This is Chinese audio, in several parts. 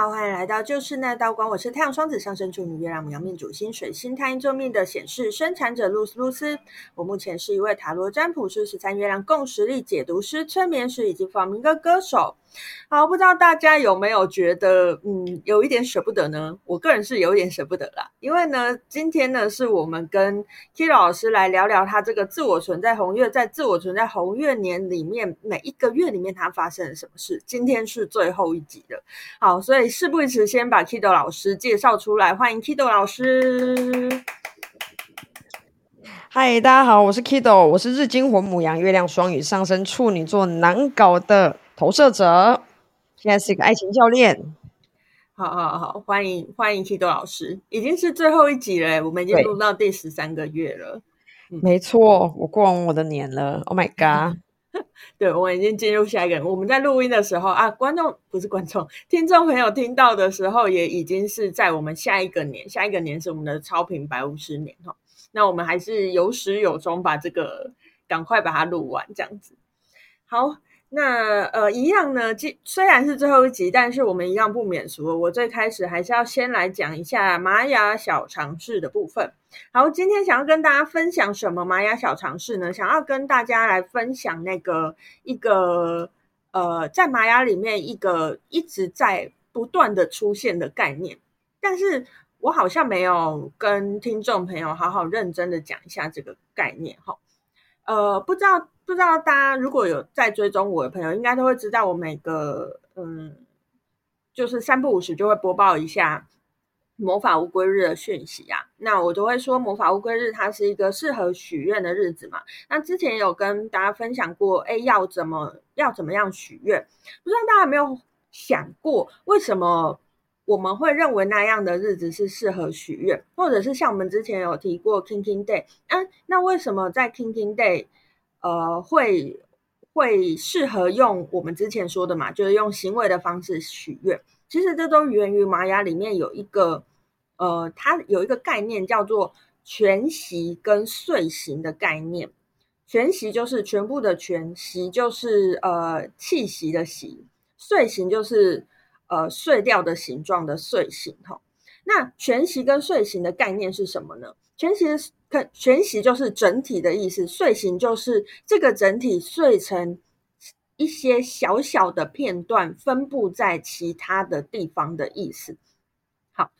好，欢来到就是那道光。我是太阳双子上升处女月亮牡羊命主星水星太阴坐命的显示生产者露丝露丝。我目前是一位塔罗占卜师、十三月亮共识力解读师、催眠师以及访民歌歌手。好，不知道大家有没有觉得，嗯，有一点舍不得呢？我个人是有一点舍不得啦，因为呢，今天呢是我们跟 K 老师来聊聊他这个自我存在红月，在自我存在红月年里面每一个月里面他发生了什么事。今天是最后一集了，好，所以事不宜迟，先把 Kido 老师介绍出来，欢迎 Kido 老师。嗨，大家好，我是 Kido，我是日金火母羊，月亮双鱼上升处女座，难搞的。投射者，现在是一个爱情教练。好好好，欢迎欢迎 Kido 老师，已经是最后一集了，我们已经录到第十三个月了。没错，我过完我的年了。Oh my god！对，我们已经进入下一个人。我们在录音的时候啊，观众不是观众，听众朋友听到的时候，也已经是在我们下一个年。下一个年是我们的超频白五十年哈。那我们还是有始有终，把这个赶快把它录完，这样子。好。那呃，一样呢，既虽然是最后一集，但是我们一样不免俗。我最开始还是要先来讲一下玛雅小常识的部分。好，今天想要跟大家分享什么玛雅小常识呢？想要跟大家来分享那个一个呃，在玛雅里面一个一直在不断的出现的概念，但是我好像没有跟听众朋友好好认真的讲一下这个概念哈。呃，不知道。不知道大家如果有在追踪我的朋友，应该都会知道我每个嗯，就是三不五时就会播报一下魔法乌龟日的讯息啊。那我都会说魔法乌龟日它是一个适合许愿的日子嘛。那之前有跟大家分享过，哎，要怎么要怎么样许愿？不知道大家有没有想过，为什么我们会认为那样的日子是适合许愿，或者是像我们之前有提过 King King Day，嗯，那为什么在 King King Day？呃，会会适合用我们之前说的嘛，就是用行为的方式许愿。其实这都源于玛雅里面有一个呃，它有一个概念叫做全息跟睡行的概念。全息就是全部的全，息就是呃气息的息，睡行就是呃碎掉的形状的碎形。哈，那全息跟碎形的概念是什么呢？全息。全息就是整体的意思，碎形就是这个整体碎成一些小小的片段，分布在其他的地方的意思。好，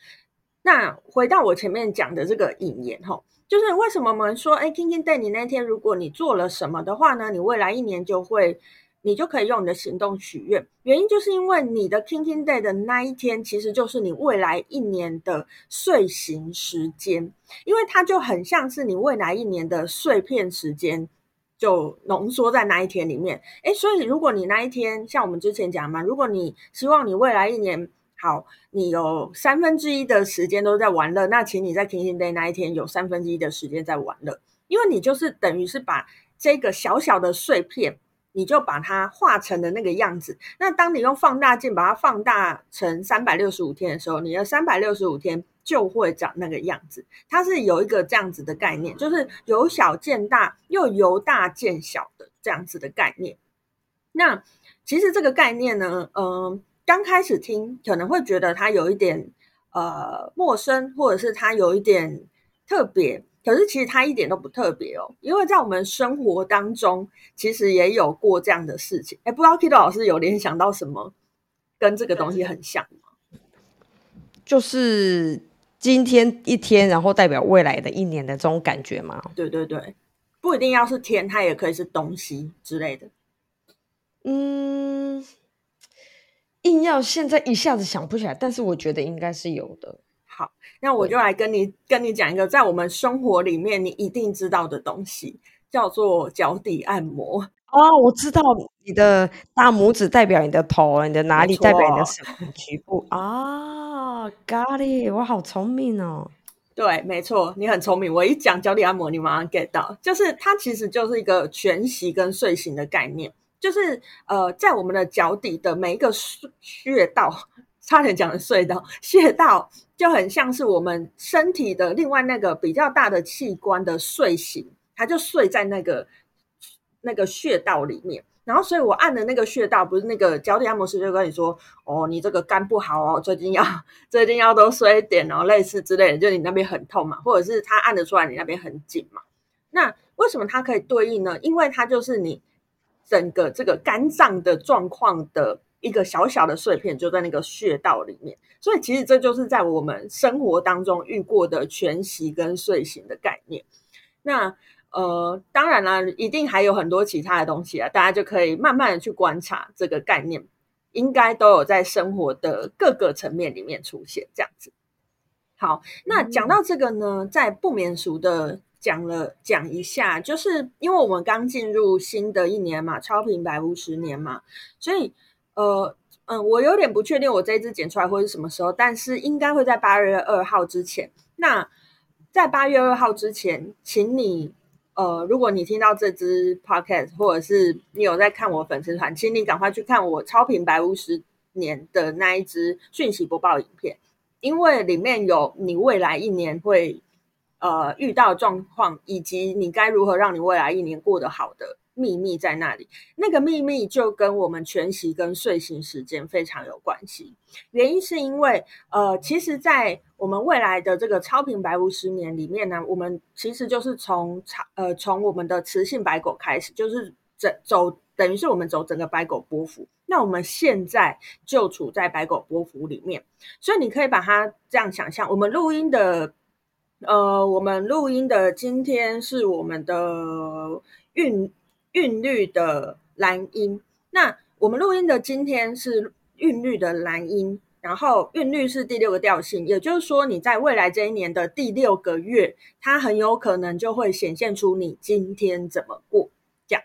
那回到我前面讲的这个引言哈，就是为什么我们说，哎，King King Day 你那天如果你做了什么的话呢，你未来一年就会。你就可以用你的行动许愿，原因就是因为你的 King King Day 的那一天，其实就是你未来一年的睡醒时间，因为它就很像是你未来一年的碎片时间，就浓缩在那一天里面。诶，所以如果你那一天像我们之前讲嘛，如果你希望你未来一年好，你有三分之一的时间都在玩乐，那请你在 King King Day 那一天有三分之一的时间在玩乐，因为你就是等于是把这个小小的碎片。你就把它画成的那个样子。那当你用放大镜把它放大成三百六十五天的时候，你的三百六十五天就会长那个样子。它是有一个这样子的概念，就是由小见大，又由大见小的这样子的概念。那其实这个概念呢，嗯、刚开始听可能会觉得它有一点呃陌生，或者是它有一点特别。可是其实它一点都不特别哦，因为在我们生活当中，其实也有过这样的事情。哎，不知道 Kido 老师有联想到什么跟这个东西很像吗？就是今天一天，然后代表未来的一年的这种感觉吗？对对对，不一定要是天，它也可以是东西之类的。嗯，硬要现在一下子想不起来，但是我觉得应该是有的。好，那我就来跟你跟你讲一个在我们生活里面你一定知道的东西，叫做脚底按摩。哦，我知道，你的大拇指代表你的头，你的哪里代表你的什么局部啊？Got it，我好聪明哦。对，没错，你很聪明。我一讲脚底按摩，你马上 get 到，就是它其实就是一个全息跟睡形的概念，就是呃，在我们的脚底的每一个穴道。差点讲的隧道穴道就很像是我们身体的另外那个比较大的器官的睡醒，它就睡在那个那个穴道里面。然后所以我按的那个穴道，不是那个脚底按摩师就跟你说，哦，你这个肝不好哦，最近要 最近要多睡一点哦，类似之类的，就你那边很痛嘛，或者是他按得出来你那边很紧嘛。那为什么它可以对应呢？因为它就是你整个这个肝脏的状况的一个小小的碎片，就在那个穴道里面。所以其实这就是在我们生活当中遇过的全息跟睡醒的概念。那呃，当然啦，一定还有很多其他的东西啊，大家就可以慢慢的去观察这个概念，应该都有在生活的各个层面里面出现这样子。好，那讲到这个呢，在不免俗的。讲了讲一下，就是因为我们刚进入新的一年嘛，超频百无十年嘛，所以呃嗯，我有点不确定我这一支剪出来会是什么时候，但是应该会在八月二号之前。那在八月二号之前，请你呃，如果你听到这支 podcast，或者是你有在看我粉丝团，请你赶快去看我超频百五十年的那一支讯息播报影片，因为里面有你未来一年会。呃，遇到状况以及你该如何让你未来一年过得好的秘密在那里。那个秘密就跟我们全息跟睡醒时间非常有关系。原因是因为，呃，其实，在我们未来的这个超频百五十年里面呢，我们其实就是从呃从我们的雌性白狗开始，就是整走等于是我们走整个白狗波幅。那我们现在就处在白狗波幅里面，所以你可以把它这样想象，我们录音的。呃，我们录音的今天是我们的运韵律的蓝音。那我们录音的今天是韵律的蓝音，然后韵律是第六个调性，也就是说，你在未来这一年的第六个月，它很有可能就会显现出你今天怎么过这样。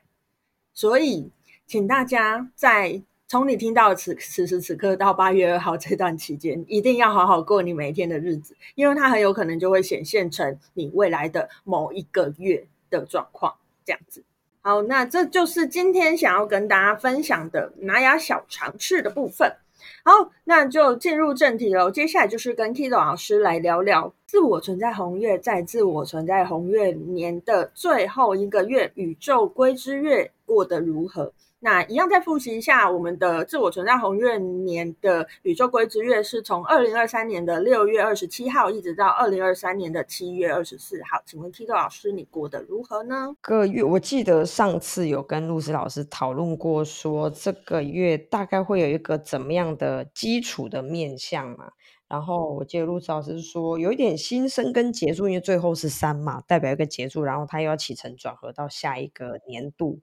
所以，请大家在。从你听到此此时此刻到八月二号这段期间，一定要好好过你每一天的日子，因为它很有可能就会显现成你未来的某一个月的状况，这样子。好，那这就是今天想要跟大家分享的拿雅小尝试的部分。好，那就进入正题喽。接下来就是跟 Kido 老师来聊聊自我存在红月，在自我存在红月年的最后一个月，宇宙归之月过得如何？那一样再复习一下，我们的自我存在红月年的宇宙归之月是从二零二三年的六月二十七号一直到二零二三年的七月二十四号。请问 Kido 老师，你过得如何呢？个月，我记得上次有跟露丝老师讨论过，说这个月大概会有一个怎么样的基础的面向嘛？然后我记得露丝老师说有一点新生跟结束，因为最后是三嘛，代表一个结束，然后他又要起承转合到下一个年度。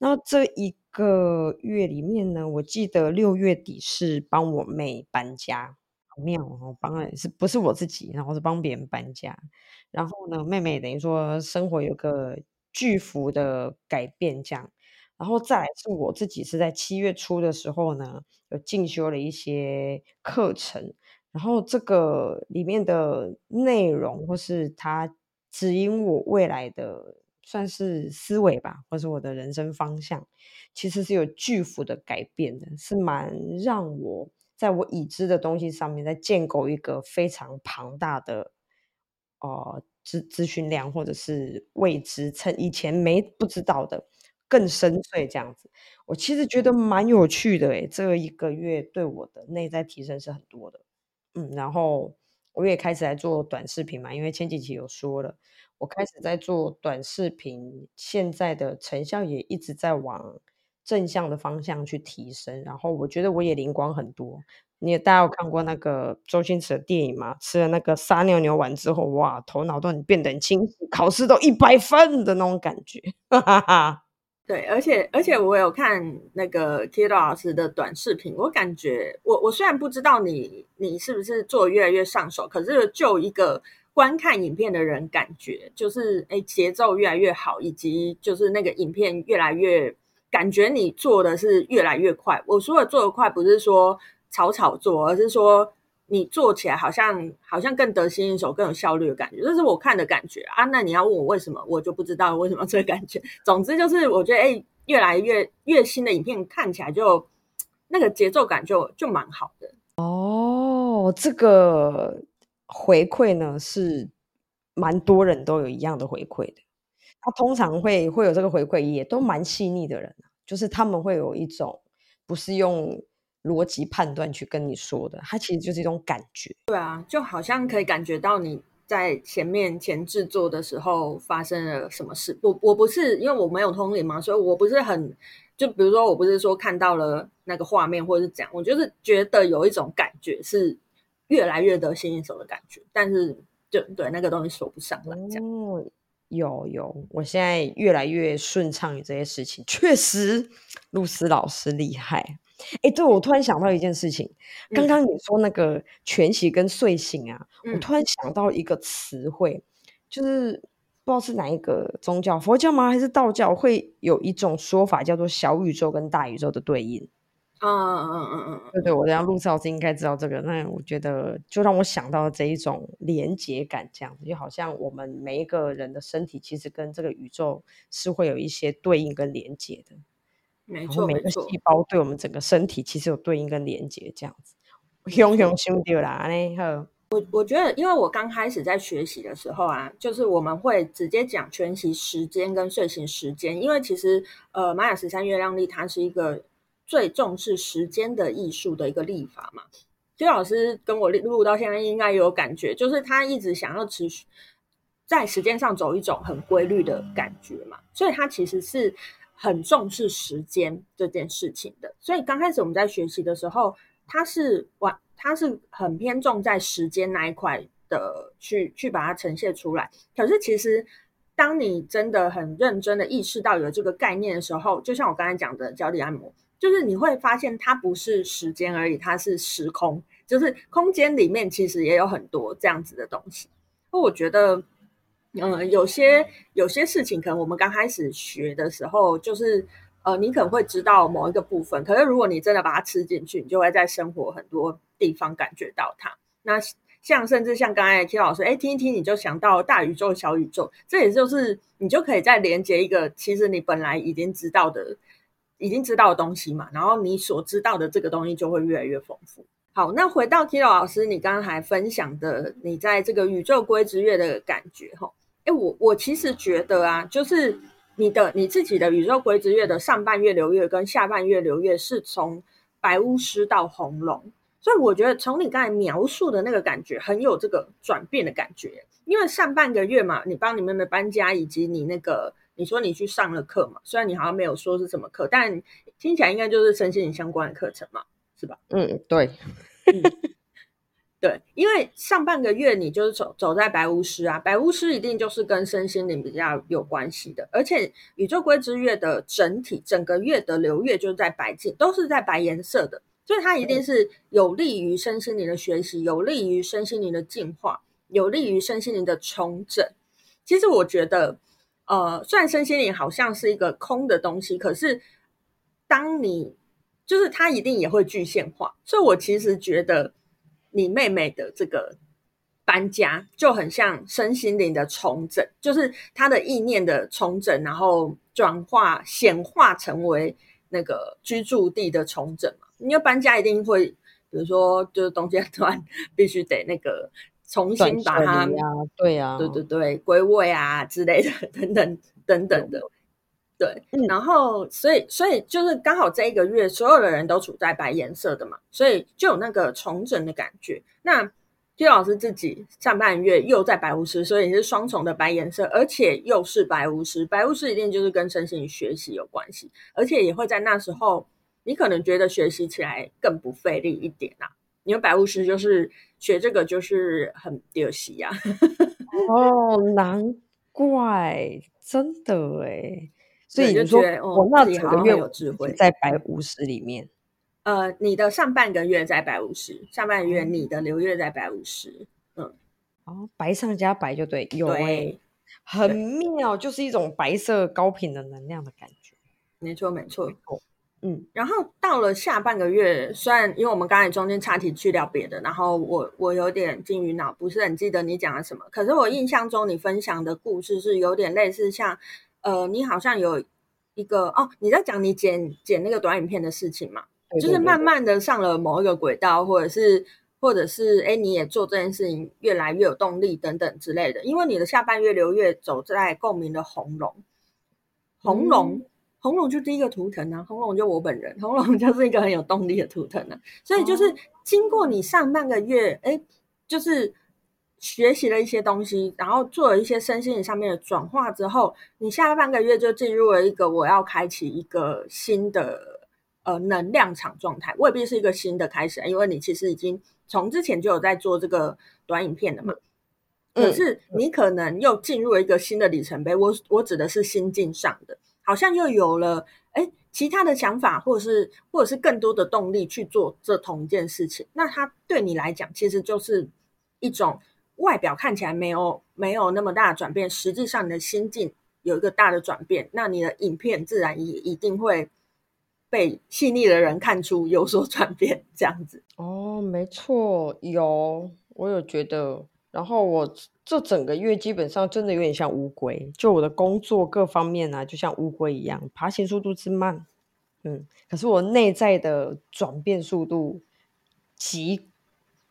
那这一个月里面呢，我记得六月底是帮我妹搬家，好妙哦！帮了是不是我自己？然后是帮别人搬家。然后呢，妹妹等于说生活有个巨幅的改变，这样。然后再来是我自己是在七月初的时候呢，有进修了一些课程。然后这个里面的内容或是它指引我未来的。算是思维吧，或是我的人生方向，其实是有巨幅的改变的，是蛮让我在我已知的东西上面，在建构一个非常庞大的呃资资讯量，或者是未知，趁以前没不知道的更深邃这样子。我其实觉得蛮有趣的诶，这一个月对我的内在提升是很多的，嗯，然后我也开始来做短视频嘛，因为前几期有说了。我开始在做短视频，现在的成效也一直在往正向的方向去提升。然后我觉得我也灵光很多。你也大家有看过那个周星驰的电影嘛？吃了那个撒尿牛丸之后，哇，头脑都很变得很清晰，考试都一百分的那种感觉。哈哈哈。对，而且而且我有看那个 Kido 老师的短视频，我感觉我我虽然不知道你你是不是做越来越上手，可是就一个。观看影片的人感觉就是，哎，节奏越来越好，以及就是那个影片越来越感觉你做的是越来越快。我说的做得快，不是说草草做，而是说你做起来好像好像更得心应手，更有效率的感觉。这是我看的感觉啊。那你要问我为什么，我就不知道为什么这个感觉。总之就是我觉得，哎，越来越越新的影片看起来就那个节奏感就就蛮好的。哦，这个。回馈呢是蛮多人都有一样的回馈的，他通常会会有这个回馈，也都蛮细腻的人，就是他们会有一种不是用逻辑判断去跟你说的，它其实就是一种感觉。对啊，就好像可以感觉到你在前面前制作的时候发生了什么事。我我不是因为我没有通灵嘛，所以我不是很就比如说我不是说看到了那个画面或者是怎样，我就是觉得有一种感觉是越来越得心应手的感觉，但是就对那个东西说不上来这样。哦有有，我现在越来越顺畅于这些事情，确实，露丝老师厉害。哎，对，我突然想到一件事情，嗯、刚刚你说那个全息跟睡醒啊，嗯、我突然想到一个词汇，就是不知道是哪一个宗教，佛教吗？还是道教？会有一种说法叫做小宇宙跟大宇宙的对应。嗯嗯嗯嗯嗯，对对，我这样陆老师应该知道这个。那我觉得就让我想到了这一种连结感，这样子就好像我们每一个人的身体其实跟这个宇宙是会有一些对应跟连结的。没错，每个细胞对我们整个身体其实有对应跟连接，这样子。熊熊兄弟啦，呢我我觉得，因为我刚开始在学习的时候啊，就是我们会直接讲全息时间跟睡醒时间，因为其实呃，玛雅十三月亮历它是一个。最重视时间的艺术的一个历法嘛，其实老师跟我录到现在应该有感觉，就是他一直想要持续在时间上走一种很规律的感觉嘛，所以他其实是很重视时间这件事情的。所以刚开始我们在学习的时候，他是完，他是很偏重在时间那一块的去去把它呈现出来。可是其实当你真的很认真的意识到有这个概念的时候，就像我刚才讲的脚底按摩。就是你会发现，它不是时间而已，它是时空。就是空间里面其实也有很多这样子的东西。我觉得，嗯、有些有些事情，可能我们刚开始学的时候，就是呃，你可能会知道某一个部分。可是如果你真的把它吃进去，你就会在生活很多地方感觉到它。那像甚至像刚才 K 老师，哎，听一听你就想到大宇宙、小宇宙，这也就是你就可以再连接一个，其实你本来已经知道的。已经知道的东西嘛，然后你所知道的这个东西就会越来越丰富。好，那回到 KI 老师，你刚才分享的你在这个宇宙归之月的感觉，哈，哎，我我其实觉得啊，就是你的你自己的宇宙规之月的上半月流月跟下半月流月是从白巫师到红龙，所以我觉得从你刚才描述的那个感觉，很有这个转变的感觉，因为上半个月嘛，你帮你妹妹搬家，以及你那个。你说你去上了课嘛？虽然你好像没有说是什么课，但听起来应该就是身心灵相关的课程嘛，是吧？嗯，对，嗯，对，因为上半个月你就是走走在白巫师啊，白巫师一定就是跟身心灵比较有关系的，而且宇宙归之月的整体整个月的流月就是在白净，都是在白颜色的，所以它一定是有利于身心灵的学习，有利于身心灵的进化，有利于身心灵的重整。其实我觉得。呃，虽然身心灵好像是一个空的东西，可是当你就是它一定也会具现化，所以我其实觉得你妹妹的这个搬家就很像身心灵的重整，就是她的意念的重整，然后转化显化成为那个居住地的重整嘛。因为搬家一定会，比如说就是东西突然必须得那个。重新把它，对啊，对对对，归位啊之类的，等等等等的，对。嗯、然后，所以，所以就是刚好这一个月，所有的人都处在白颜色的嘛，所以就有那个重整的感觉。那 Q 老师自己上半月又在白巫师，所以你是双重的白颜色，而且又是白巫师。白巫师一定就是跟身心学习有关系，而且也会在那时候，你可能觉得学习起来更不费力一点啊。因为白巫师就是学这个就是很丢戏呀，哦，难怪，真的哎，所以你就说我那几个月有智慧在百五十里面，呃，你的上半个月在百五十，上半个月你的流月在百五十，嗯，哦，白上加白就对，有哎，很妙，就是一种白色高频的能量的感觉，没错没错。嗯，然后到了下半个月，虽然因为我们刚才中间岔题去聊别的，然后我我有点金鱼脑，不是很记得你讲了什么。可是我印象中你分享的故事是有点类似像，呃，你好像有一个哦，你在讲你剪剪那个短影片的事情嘛，对对对对，就是慢慢的上了某一个轨道，或者是或者是哎，你也做这件事情越来越有动力等等之类的。因为你的下半月流月走在共鸣的红龙，红龙。嗯红龙就第一个图腾啊，红龙就我本人，红龙就是一个很有动力的图腾啊。所以就是经过你上半个月，哎，就是学习了一些东西，然后做了一些身心灵上面的转化之后，你下半个月就进入了一个我要开启一个新的呃能量场状态，未必是一个新的开始，因为你其实已经从之前就有在做这个短影片的嘛。可是你可能又进入了一个新的里程碑，我我指的是心境上的。好像又有了哎其他的想法，或者是或者是更多的动力去做这同一件事情。那它对你来讲，其实就是一种外表看起来没有没有那么大的转变，实际上你的心境有一个大的转变。那你的影片自然也一定会被细腻的人看出有所转变，这样子。哦，没错，有，我有觉得。然后我这整个月基本上真的有点像乌龟，就我的工作各方面啊，就像乌龟一样，爬行速度之慢，嗯，可是我内在的转变速度极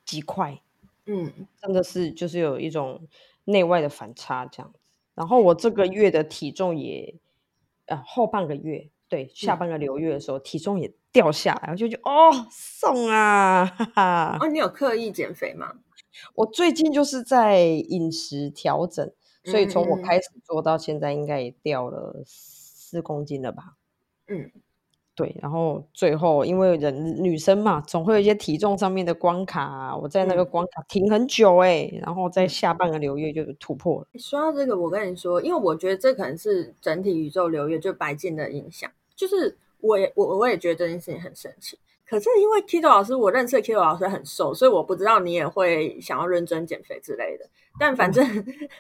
极快，嗯，真的是就是有一种内外的反差这样子。然后我这个月的体重也，呃，后半个月对下半个流月的时候，嗯，体重也掉下来，我就觉得哦，送啊，哈哈。哦，你有刻意减肥吗？我最近就是在饮食调整，所以从我开始做到现在，应该也掉了四公斤了吧？嗯，对。然后最后，因为人女生嘛，总会有一些体重上面的关卡啊。我在那个关卡停很久哎、欸，然后在下半个流月就突破了。说到这个，我跟你说，因为我觉得这可能是整体宇宙流月就白净的影响，就是我也我我也觉得这件事情很神奇。可是因为 Kido 老师，我认识 Kido 老师很瘦，所以我不知道你也会想要认真减肥之类的。但反正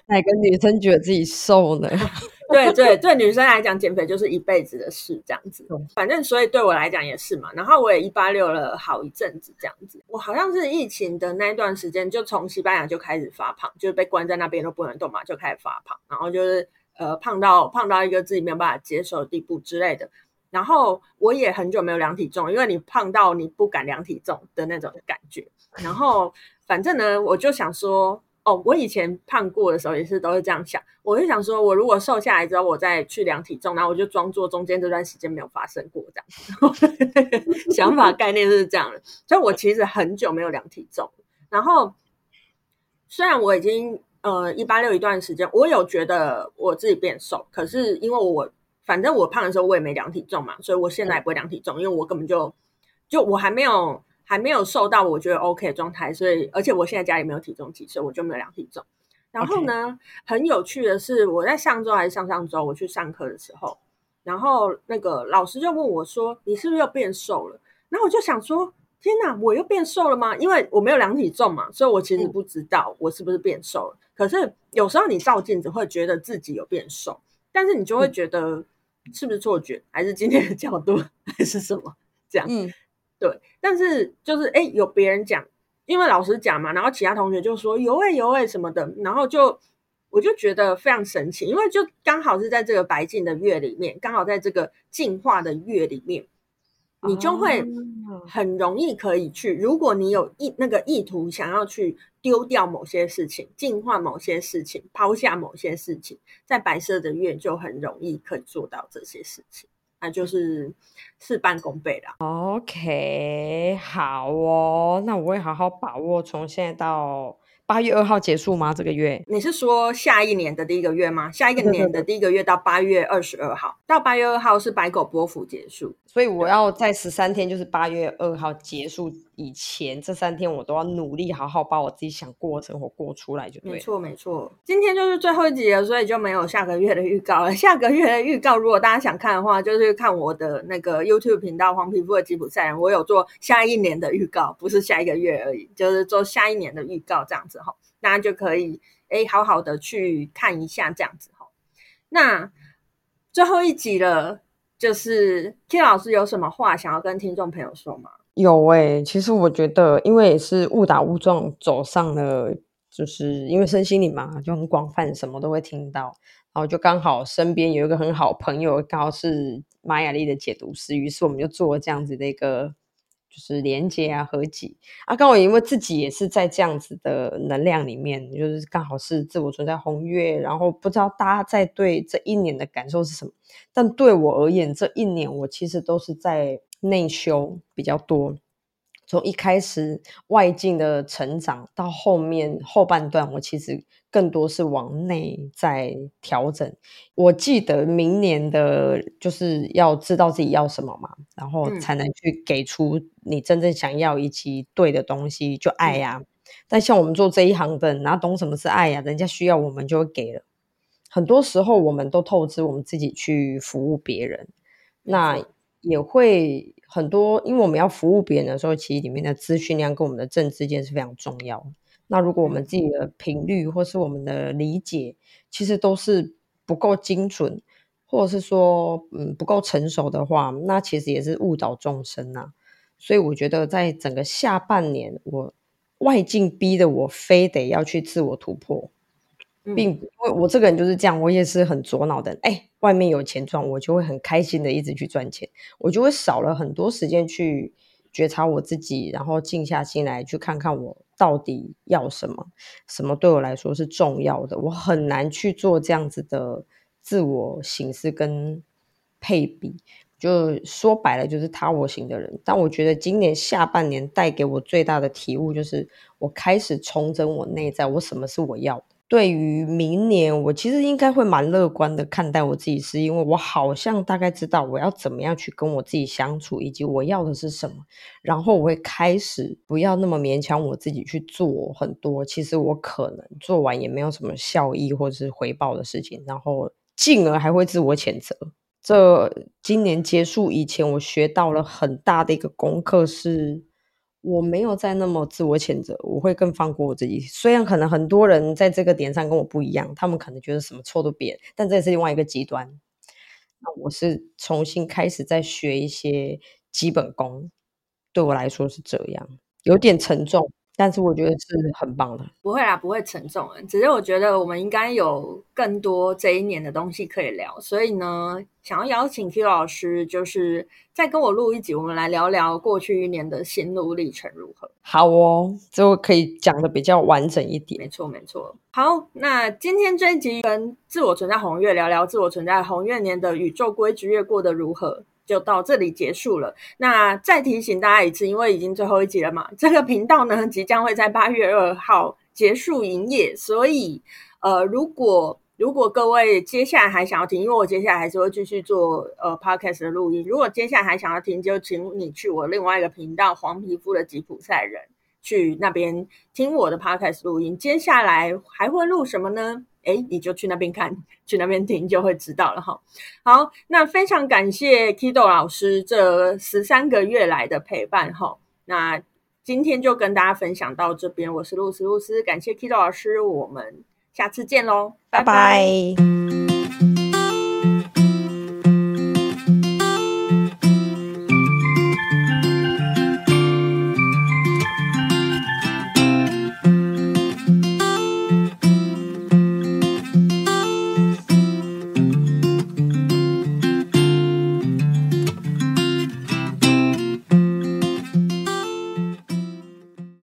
哪个女生觉得自己瘦呢？对 对对，女生来讲减肥就是一辈子的事，这样子。反正所以对我来讲也是嘛。然后我也一八六了好一阵子，这样子。我好像是疫情的那一段时间，就从西班牙就开始发胖，就是被关在那边都不能动嘛，就开始发胖，然后就是呃胖到胖到一个自己没有办法接受的地步之类的。然后我也很久没有量体重，因为你胖到你不敢量体重的那种感觉。然后反正呢，我就想说，哦，我以前胖过的时候也是都是这样想。我就想说，我如果瘦下来之后，我再去量体重，然后我就装作中间这段时间没有发生过这样。想法概念是这样的，所以我其实很久没有量体重。然后虽然我已经呃一八六一段时间，我有觉得我自己变瘦，可是因为我。反正我胖的时候我也没量体重嘛，所以我现在也不会量体重，因为我根本就就我还没有还没有瘦到我觉得 OK 的状态，所以而且我现在家里没有体重计，所以我就没有量体重。然后呢.很有趣的是，我在上周还是上上周我去上课的时候，然后那个老师就问我说：“你是不是又变瘦了？”然后我就想说：“天哪，我又变瘦了吗？”因为我没有量体重嘛，所以我其实不知道我是不是变瘦了。嗯、可是有时候你照镜子会觉得自己有变瘦，但是你就会觉得。嗯是不是错觉，还是今天的角度，还是什么？这样，嗯，对。但是就是，哎，有别人讲，因为老师讲嘛，然后其他同学就说有哎有哎什么的，然后就我就觉得非常神奇，因为就刚好是在这个白净的月里面，刚好在这个进化的月里面。你就会很容易可以去，如果你有意那个意图，想要去丢掉某些事情，净化某些事情，抛下某些事情，在白色的月就很容易可以做到这些事情，那就是事半功倍了。OK，好哦，那我会好好把握，从现在到。八月二号结束吗？这个月？你是说下一年的第一个月吗？下一个年的第一个月到八月二十二号，到八月二号是白狗波幅结束，所以我要在十三天，就是八月二号结束以前，这三天我都要努力好好把我自己想过的生活过出来就对。没错没错，今天就是最后一集了，所以就没有下个月的预告了。下个月的预告，如果大家想看的话，就是看我的那个 YouTube 频道“黄皮肤的吉普赛人”，我有做下一年的预告，不是下一个月而已，就是做下一年的预告这样子哈。大家就可以哎，好好的去看一下这样子哈。那最后一集了，就是 K 老师有什么话想要跟听众朋友说吗？有哎、欸，其实我觉得，因为也是误打误撞走上了，就是因为身心灵嘛，就很广泛，什么都会听到。然后就刚好身边有一个很好朋友，刚好是玛雅历的解读师，于是我们就做了这样子的一个就是连接啊、合集啊。刚好因为自己也是在这样子的能量里面，就是刚好是自我存在红月，然后不知道大家在对这一年的感受是什么，但对我而言，这一年我其实都是在内修比较多。从一开始外境的成长到后面后半段，我其实更多是往内在调整。我记得明年的就是要知道自己要什么嘛，然后才能去给出你真正想要以及对的东西，就爱呀、啊。但像我们做这一行的，哪懂什么是爱呀、啊？人家需要我们就会给了。很多时候我们都透支我们自己去服务别人，那也会。很多，因为我们要服务别人的时候，其实里面的资讯量跟我们的正知见是非常重要。那如果我们自己的频率或是我们的理解，其实都是不够精准，或者是说嗯不够成熟的话，那其实也是误导众生呐、啊。所以我觉得，在整个下半年，我外境逼得我非得要去自我突破。并因为我这个人就是这样，我也是很左脑的人。哎，外面有钱赚，我就会很开心的一直去赚钱，我就会少了很多时间去觉察我自己，然后静下心来去看看我到底要什么，什么对我来说是重要的。我很难去做这样子的自我形式跟配比，就说白了就是他我型的人。但我觉得今年下半年带给我最大的体悟，就是我开始重整我内在，我什么是我要的。对于明年，我其实应该会蛮乐观的看待我自己，是因为我好像大概知道我要怎么样去跟我自己相处，以及我要的是什么，然后我会开始不要那么勉强我自己去做很多，其实我可能做完也没有什么效益或者是回报的事情，然后进而还会自我谴责。这今年结束以前，我学到了很大的一个功课是。我没有再那么自我谴责，我会更放过我自己。虽然可能很多人在这个点上跟我不一样，他们可能觉得什么错都别，但这也是另外一个极端。那我是重新开始在学一些基本功，对我来说是这样，有点沉重。但是我觉得是很棒的，不会啦，不会沉重。只是我觉得我们应该有更多这一年的东西可以聊，所以呢，想要邀请 Kido 老师，就是再跟我录一集，我们来聊聊过去一年的心路历程如何。好哦，就可以讲的比较完整一点。没错，没错。好，那今天这一集跟自我存在红月聊聊自我存在红月年的宇宙规矩月过得如何。就到这里结束了。那再提醒大家一次，因为已经最后一集了嘛，这个频道呢即将会在八月二号结束营业，所以呃，如果如果各位接下来还想要听，因为我接下来还是会继续做呃 podcast 的录音，如果接下来还想要听，就请你去我另外一个频道黄皮肤的吉普赛人去那边听我的 podcast 录音。接下来还会录什么呢？哎，你就去那边看，去那边听，就会知道了哈。好，那非常感谢 Kido 老师这十三个月来的陪伴哈。那今天就跟大家分享到这边，我是露丝露丝，感谢 Kido 老师，我们下次见喽，拜拜。拜拜。